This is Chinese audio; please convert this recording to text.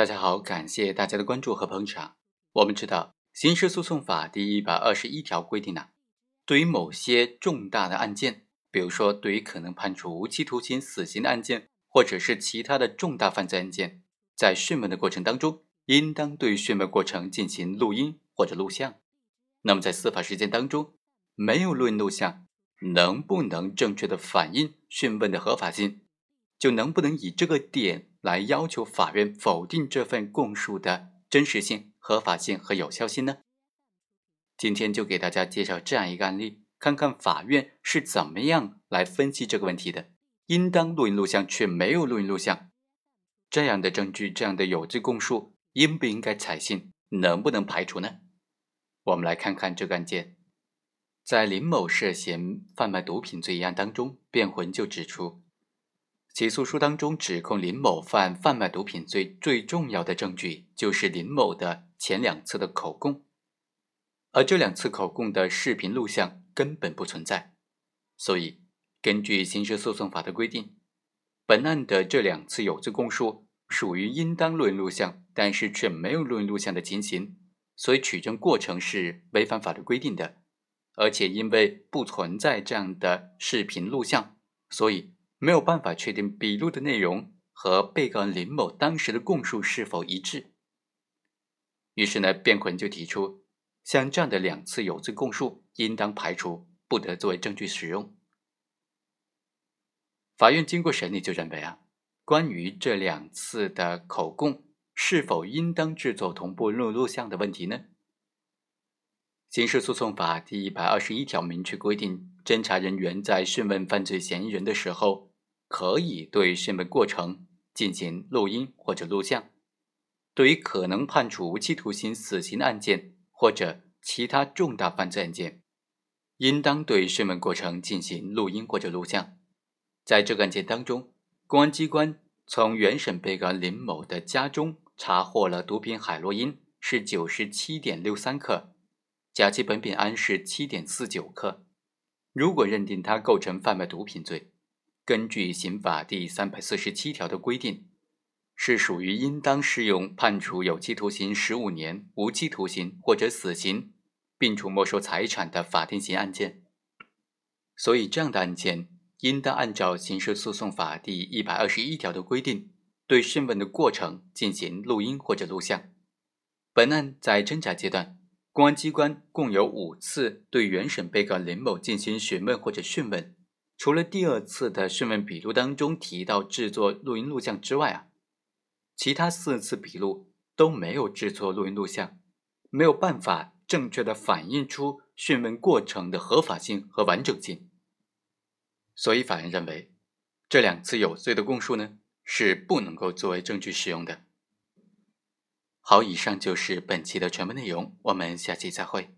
大家好，感谢大家的关注和捧场。我们知道，刑事诉讼法第一百二十一条规定呢，对于某些重大的案件，比如说对于可能判处无期徒刑、死刑的案件，或者是其他的重大犯罪案件，在讯问的过程当中，应当对讯问过程进行录音或者录像。那么在司法实践当中，没有录音录像，能不能正确的反映讯问的合法性？就能不能以这个点来要求法院否定这份供述的真实性、合法性和有效性呢？今天就给大家介绍这样一个案例，看看法院是怎么样来分析这个问题的。应当录音录像却没有录音录像，这样的证据、这样的有罪供述，应不应该采信？能不能排除呢？我们来看看这个案件，在林某涉嫌贩卖毒品罪一案当中，辩护人就指出。起诉书当中指控林某犯贩卖毒品罪，最重要的证据就是林某的前两次的口供，而这两次口供的视频录像根本不存在，所以根据刑事诉讼法的规定，本案的这两次有罪供述属于应当录音录像，但是却没有录音录像的情形，所以取证过程是违反法律规定的，而且因为不存在这样的视频录像，所以。没有办法确定笔录的内容和被告人林某当时的供述是否一致，于是呢，辩护人就提出，像这样的两次有罪供述应当排除，不得作为证据使用。法院经过审理就认为啊，关于这两次的口供是否应当制作同步录录像的问题呢？刑事诉讼法第一百二十一条明确规定，侦查人员在讯问犯罪嫌疑人的时候。可以对讯问过程进行录音或者录像。对于可能判处无期徒刑、死刑的案件或者其他重大犯罪案件，应当对讯问过程进行录音或者录像。在这个案件当中，公安机关从原审被告林某的家中查获了毒品海洛因是九十七点六三克，甲基苯丙胺是七点四九克。如果认定他构成贩卖毒品罪，根据刑法第三百四十七条的规定，是属于应当适用判处有期徒刑十五年、无期徒刑或者死刑，并处没收财产的法定刑案件。所以，这样的案件应当按照刑事诉讼法第一百二十一条的规定，对讯问的过程进行录音或者录像。本案在侦查阶段，公安机关共有五次对原审被告林某进行询问或者讯问。除了第二次的讯问笔录当中提到制作录音录像之外啊，其他四次笔录都没有制作录音录像，没有办法正确的反映出讯问过程的合法性和完整性。所以法院认为，这两次有罪的供述呢是不能够作为证据使用的。好，以上就是本期的全部内容，我们下期再会。